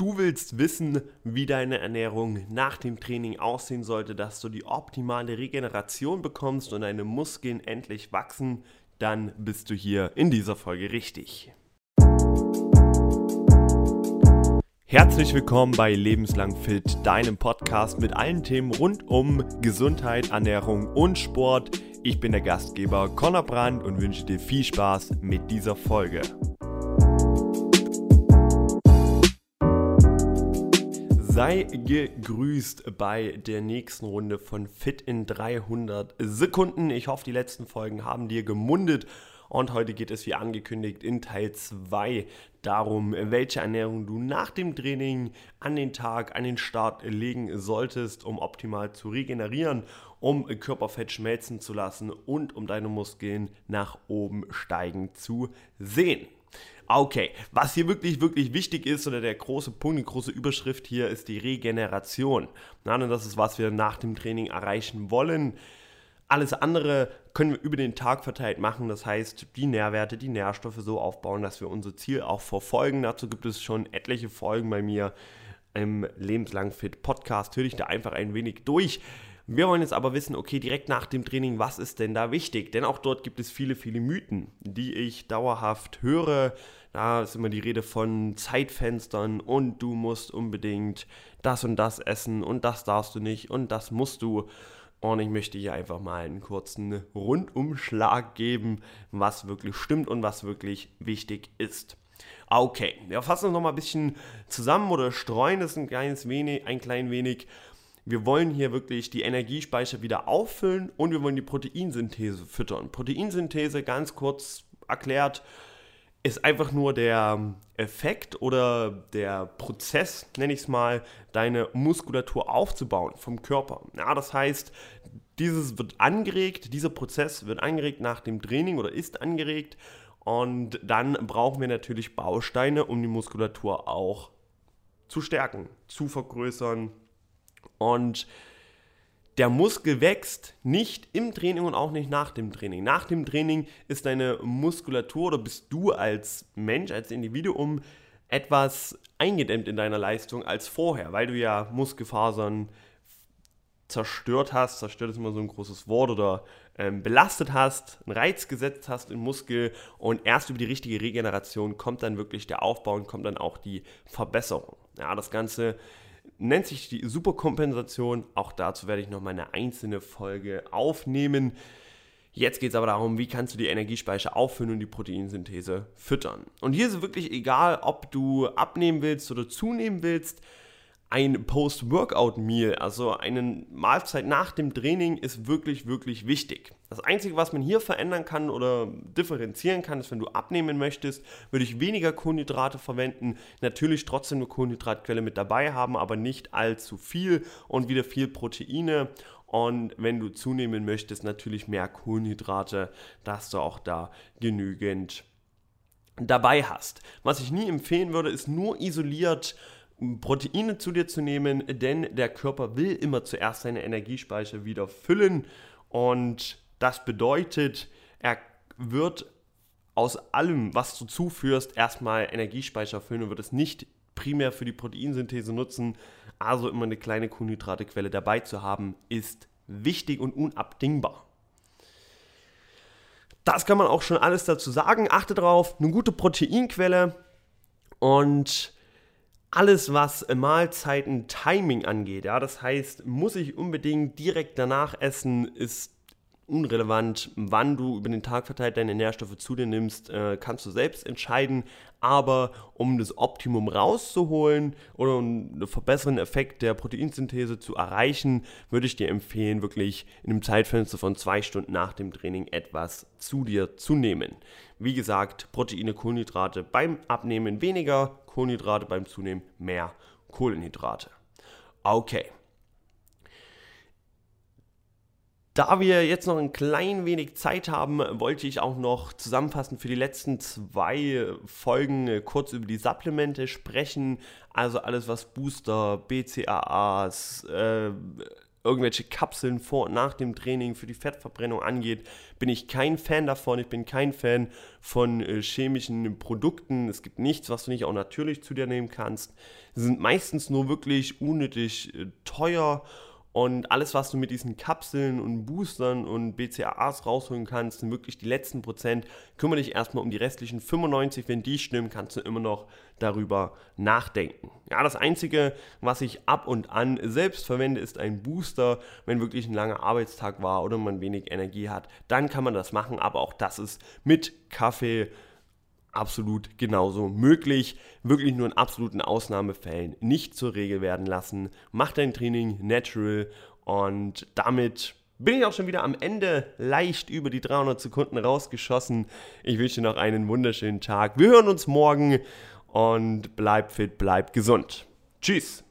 Du willst wissen, wie deine Ernährung nach dem Training aussehen sollte, dass du die optimale Regeneration bekommst und deine Muskeln endlich wachsen, dann bist du hier in dieser Folge richtig. Herzlich willkommen bei Lebenslang Fit, deinem Podcast mit allen Themen rund um Gesundheit, Ernährung und Sport. Ich bin der Gastgeber Conor Brandt und wünsche dir viel Spaß mit dieser Folge. Sei gegrüßt bei der nächsten Runde von Fit in 300 Sekunden. Ich hoffe, die letzten Folgen haben dir gemundet. Und heute geht es wie angekündigt in Teil 2 darum, welche Ernährung du nach dem Training an den Tag, an den Start legen solltest, um optimal zu regenerieren, um Körperfett schmelzen zu lassen und um deine Muskeln nach oben steigen zu sehen. Okay, was hier wirklich, wirklich wichtig ist, oder der große Punkt, die große Überschrift hier ist die Regeneration. Na, und das ist, was wir nach dem Training erreichen wollen. Alles andere können wir über den Tag verteilt machen. Das heißt, die Nährwerte, die Nährstoffe so aufbauen, dass wir unser Ziel auch verfolgen. Dazu gibt es schon etliche Folgen bei mir im Lebenslang Fit Podcast. Hör dich da einfach ein wenig durch. Wir wollen jetzt aber wissen, okay, direkt nach dem Training, was ist denn da wichtig? Denn auch dort gibt es viele, viele Mythen, die ich dauerhaft höre. Da ist immer die Rede von Zeitfenstern und du musst unbedingt das und das essen und das darfst du nicht und das musst du. Und ich möchte hier einfach mal einen kurzen Rundumschlag geben, was wirklich stimmt und was wirklich wichtig ist. Okay, wir fassen uns nochmal ein bisschen zusammen oder streuen das ein kleines wenig, ein klein wenig wir wollen hier wirklich die Energiespeicher wieder auffüllen und wir wollen die Proteinsynthese füttern. Proteinsynthese, ganz kurz erklärt, ist einfach nur der Effekt oder der Prozess, nenne ich es mal, deine Muskulatur aufzubauen vom Körper. Ja, das heißt, dieses wird angeregt, dieser Prozess wird angeregt nach dem Training oder ist angeregt und dann brauchen wir natürlich Bausteine, um die Muskulatur auch zu stärken, zu vergrößern, und der Muskel wächst nicht im Training und auch nicht nach dem Training. Nach dem Training ist deine Muskulatur oder bist du als Mensch, als Individuum etwas eingedämmt in deiner Leistung als vorher, weil du ja Muskelfasern zerstört hast, zerstört ist immer so ein großes Wort, oder ähm, belastet hast, einen Reiz gesetzt hast im Muskel und erst über die richtige Regeneration kommt dann wirklich der Aufbau und kommt dann auch die Verbesserung. Ja, das Ganze nennt sich die Superkompensation. Auch dazu werde ich noch mal eine einzelne Folge aufnehmen. Jetzt geht es aber darum, wie kannst du die Energiespeicher auffüllen und die Proteinsynthese füttern. Und hier ist es wirklich egal, ob du abnehmen willst oder zunehmen willst ein Post-Workout-Meal, also eine Mahlzeit nach dem Training, ist wirklich, wirklich wichtig. Das Einzige, was man hier verändern kann oder differenzieren kann, ist, wenn du abnehmen möchtest, würde ich weniger Kohlenhydrate verwenden. Natürlich trotzdem eine Kohlenhydratquelle mit dabei haben, aber nicht allzu viel und wieder viel Proteine. Und wenn du zunehmen möchtest, natürlich mehr Kohlenhydrate, dass du auch da genügend dabei hast. Was ich nie empfehlen würde, ist nur isoliert Proteine zu dir zu nehmen, denn der Körper will immer zuerst seine Energiespeicher wieder füllen und das bedeutet, er wird aus allem, was du zuführst, erstmal Energiespeicher füllen und wird es nicht primär für die Proteinsynthese nutzen. Also immer eine kleine Kohlenhydratequelle dabei zu haben, ist wichtig und unabdingbar. Das kann man auch schon alles dazu sagen. Achte darauf, eine gute Proteinquelle und alles, was Mahlzeiten Timing angeht, ja, das heißt, muss ich unbedingt direkt danach essen, ist unrelevant, wann du über den Tag verteilt deine Nährstoffe zu dir nimmst, äh, kannst du selbst entscheiden. Aber um das Optimum rauszuholen oder um einen verbesserten Effekt der Proteinsynthese zu erreichen, würde ich dir empfehlen, wirklich in einem Zeitfenster von zwei Stunden nach dem Training etwas zu dir zu nehmen. Wie gesagt, Proteine, Kohlenhydrate beim Abnehmen weniger, Kohlenhydrate beim Zunehmen mehr Kohlenhydrate. Okay. Da wir jetzt noch ein klein wenig Zeit haben, wollte ich auch noch zusammenfassend für die letzten zwei Folgen äh, kurz über die Supplemente sprechen. Also alles, was Booster, BCAAs, äh, irgendwelche Kapseln vor und nach dem Training für die Fettverbrennung angeht, bin ich kein Fan davon. Ich bin kein Fan von äh, chemischen Produkten. Es gibt nichts, was du nicht auch natürlich zu dir nehmen kannst. Sie sind meistens nur wirklich unnötig äh, teuer und alles, was du mit diesen Kapseln und Boostern und BCAAs rausholen kannst, sind wirklich die letzten Prozent. Kümmere dich erstmal um die restlichen 95. Wenn die stimmen, kannst du immer noch darüber nachdenken. Ja, das Einzige, was ich ab und an selbst verwende, ist ein Booster. Wenn wirklich ein langer Arbeitstag war oder man wenig Energie hat, dann kann man das machen. Aber auch das ist mit Kaffee absolut genauso möglich. Wirklich nur in absoluten Ausnahmefällen nicht zur Regel werden lassen. Mach dein Training natural und damit bin ich auch schon wieder am Ende leicht über die 300 Sekunden rausgeschossen. Ich wünsche dir noch einen wunderschönen Tag. Wir hören uns morgen und bleib fit, bleib gesund. Tschüss.